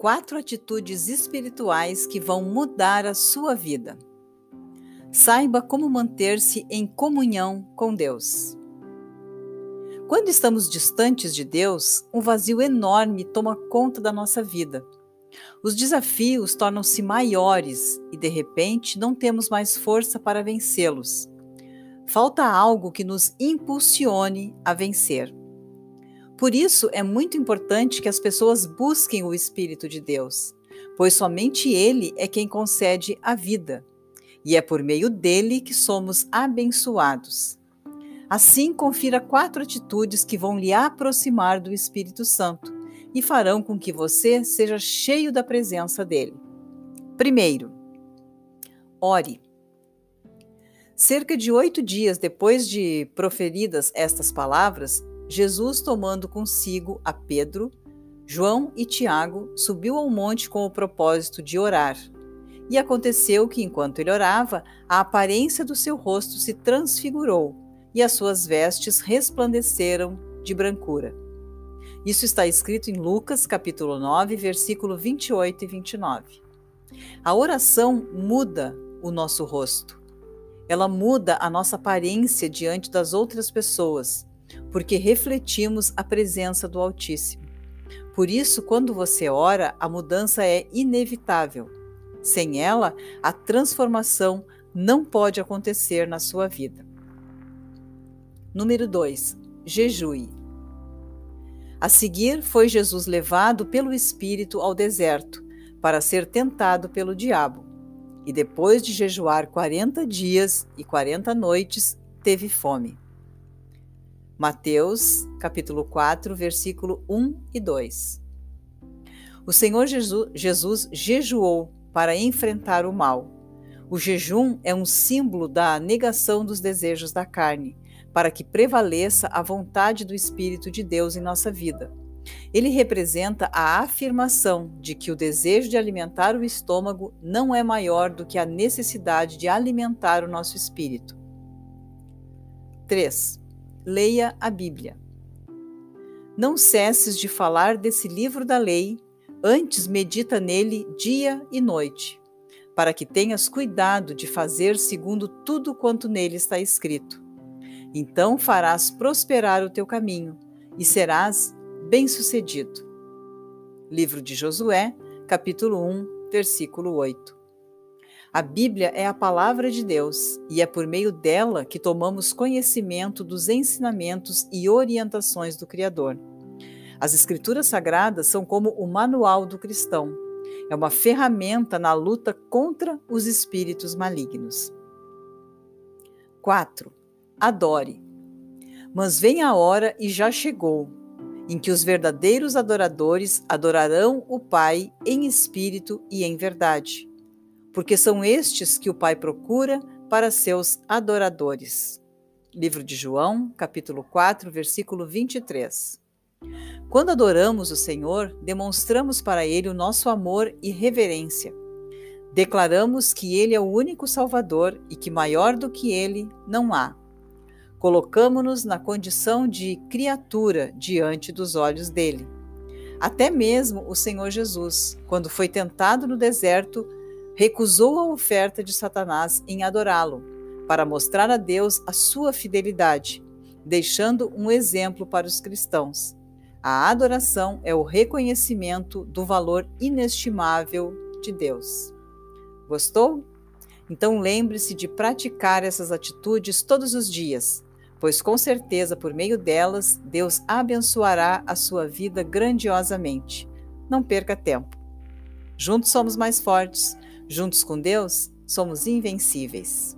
quatro atitudes espirituais que vão mudar a sua vida. Saiba como manter-se em comunhão com Deus. Quando estamos distantes de Deus, um vazio enorme toma conta da nossa vida. Os desafios tornam-se maiores e, de repente, não temos mais força para vencê-los. Falta algo que nos impulsione a vencer. Por isso, é muito importante que as pessoas busquem o Espírito de Deus, pois somente Ele é quem concede a vida, e é por meio dele que somos abençoados. Assim, confira quatro atitudes que vão lhe aproximar do Espírito Santo e farão com que você seja cheio da presença dele. Primeiro, ore. Cerca de oito dias depois de proferidas estas palavras, Jesus, tomando consigo a Pedro, João e Tiago, subiu ao monte com o propósito de orar. E aconteceu que, enquanto ele orava, a aparência do seu rosto se transfigurou e as suas vestes resplandeceram de brancura. Isso está escrito em Lucas, capítulo 9, versículo 28 e 29. A oração muda o nosso rosto. Ela muda a nossa aparência diante das outras pessoas, porque refletimos a presença do Altíssimo. Por isso, quando você ora, a mudança é inevitável. Sem ela, a transformação não pode acontecer na sua vida. Número 2. Jejue. A seguir, foi Jesus levado pelo Espírito ao deserto, para ser tentado pelo diabo. E depois de jejuar quarenta dias e quarenta noites, teve fome. Mateus, capítulo 4, versículo 1 e 2. O Senhor Jesus, Jesus jejuou para enfrentar o mal. O jejum é um símbolo da negação dos desejos da carne para que prevaleça a vontade do Espírito de Deus em nossa vida. Ele representa a afirmação de que o desejo de alimentar o estômago não é maior do que a necessidade de alimentar o nosso espírito. 3. Leia a Bíblia. Não cesses de falar desse livro da lei, antes medita nele dia e noite, para que tenhas cuidado de fazer segundo tudo quanto nele está escrito então farás prosperar o teu caminho e serás bem-sucedido. Livro de Josué, capítulo 1, versículo 8. A Bíblia é a palavra de Deus e é por meio dela que tomamos conhecimento dos ensinamentos e orientações do Criador. As Escrituras Sagradas são como o manual do cristão. É uma ferramenta na luta contra os espíritos malignos. 4 adore. Mas vem a hora e já chegou, em que os verdadeiros adoradores adorarão o Pai em espírito e em verdade, porque são estes que o Pai procura para seus adoradores. Livro de João, capítulo 4, versículo 23. Quando adoramos o Senhor, demonstramos para Ele o nosso amor e reverência. Declaramos que Ele é o único Salvador e que maior do que Ele não há. Colocamos-nos na condição de criatura diante dos olhos dele. Até mesmo o Senhor Jesus, quando foi tentado no deserto, recusou a oferta de Satanás em adorá-lo, para mostrar a Deus a sua fidelidade, deixando um exemplo para os cristãos. A adoração é o reconhecimento do valor inestimável de Deus. Gostou? Então lembre-se de praticar essas atitudes todos os dias pois com certeza por meio delas Deus abençoará a sua vida grandiosamente. Não perca tempo. Juntos somos mais fortes, juntos com Deus somos invencíveis.